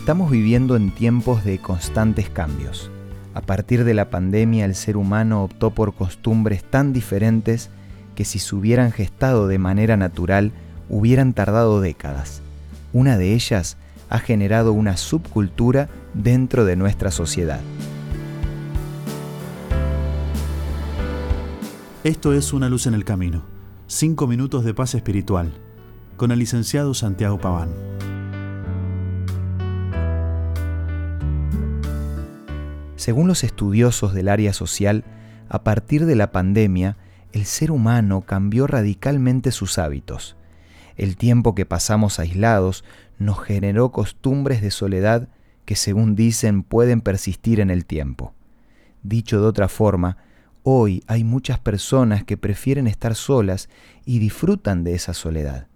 Estamos viviendo en tiempos de constantes cambios. A partir de la pandemia el ser humano optó por costumbres tan diferentes que si se hubieran gestado de manera natural hubieran tardado décadas. Una de ellas ha generado una subcultura dentro de nuestra sociedad. Esto es Una luz en el camino. Cinco minutos de paz espiritual. Con el licenciado Santiago Paván. Según los estudiosos del área social, a partir de la pandemia, el ser humano cambió radicalmente sus hábitos. El tiempo que pasamos aislados nos generó costumbres de soledad que según dicen pueden persistir en el tiempo. Dicho de otra forma, hoy hay muchas personas que prefieren estar solas y disfrutan de esa soledad.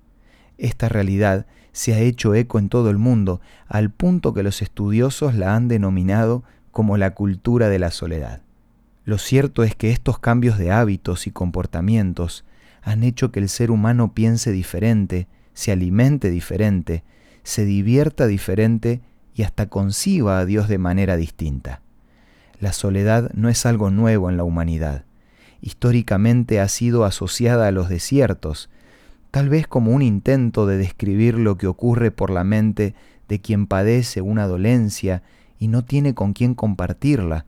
Esta realidad se ha hecho eco en todo el mundo al punto que los estudiosos la han denominado como la cultura de la soledad. Lo cierto es que estos cambios de hábitos y comportamientos han hecho que el ser humano piense diferente, se alimente diferente, se divierta diferente y hasta conciba a Dios de manera distinta. La soledad no es algo nuevo en la humanidad. Históricamente ha sido asociada a los desiertos, tal vez como un intento de describir lo que ocurre por la mente de quien padece una dolencia y no tiene con quién compartirla,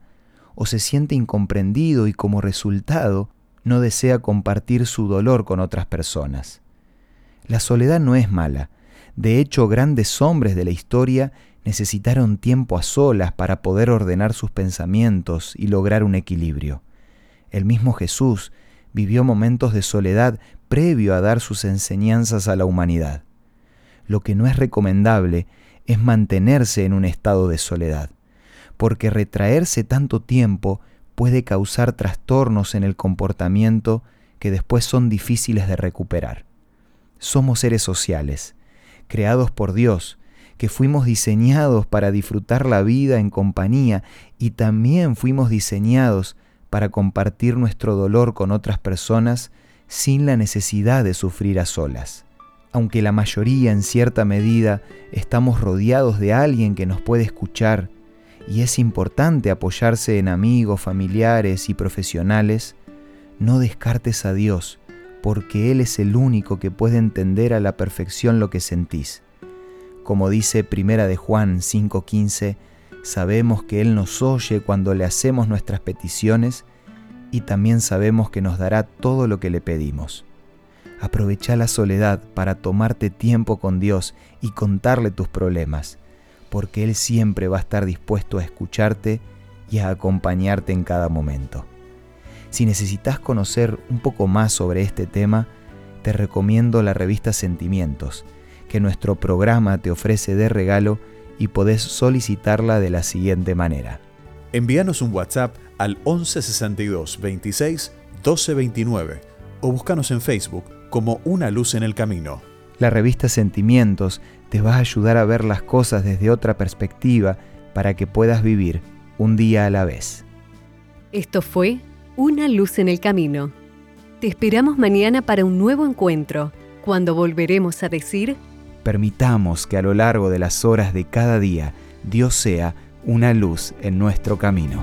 o se siente incomprendido y como resultado no desea compartir su dolor con otras personas. La soledad no es mala. De hecho, grandes hombres de la historia necesitaron tiempo a solas para poder ordenar sus pensamientos y lograr un equilibrio. El mismo Jesús vivió momentos de soledad previo a dar sus enseñanzas a la humanidad. Lo que no es recomendable es mantenerse en un estado de soledad, porque retraerse tanto tiempo puede causar trastornos en el comportamiento que después son difíciles de recuperar. Somos seres sociales, creados por Dios, que fuimos diseñados para disfrutar la vida en compañía y también fuimos diseñados para compartir nuestro dolor con otras personas sin la necesidad de sufrir a solas aunque la mayoría en cierta medida estamos rodeados de alguien que nos puede escuchar, y es importante apoyarse en amigos, familiares y profesionales, no descartes a Dios, porque Él es el único que puede entender a la perfección lo que sentís. Como dice Primera de Juan 5:15, sabemos que Él nos oye cuando le hacemos nuestras peticiones y también sabemos que nos dará todo lo que le pedimos. Aprovecha la soledad para tomarte tiempo con Dios y contarle tus problemas, porque Él siempre va a estar dispuesto a escucharte y a acompañarte en cada momento. Si necesitas conocer un poco más sobre este tema, te recomiendo la revista Sentimientos, que nuestro programa te ofrece de regalo y podés solicitarla de la siguiente manera. Envíanos un WhatsApp al 1162 26 1229 o búscanos en Facebook como una luz en el camino. La revista Sentimientos te va a ayudar a ver las cosas desde otra perspectiva para que puedas vivir un día a la vez. Esto fue Una luz en el camino. Te esperamos mañana para un nuevo encuentro, cuando volveremos a decir... Permitamos que a lo largo de las horas de cada día Dios sea una luz en nuestro camino.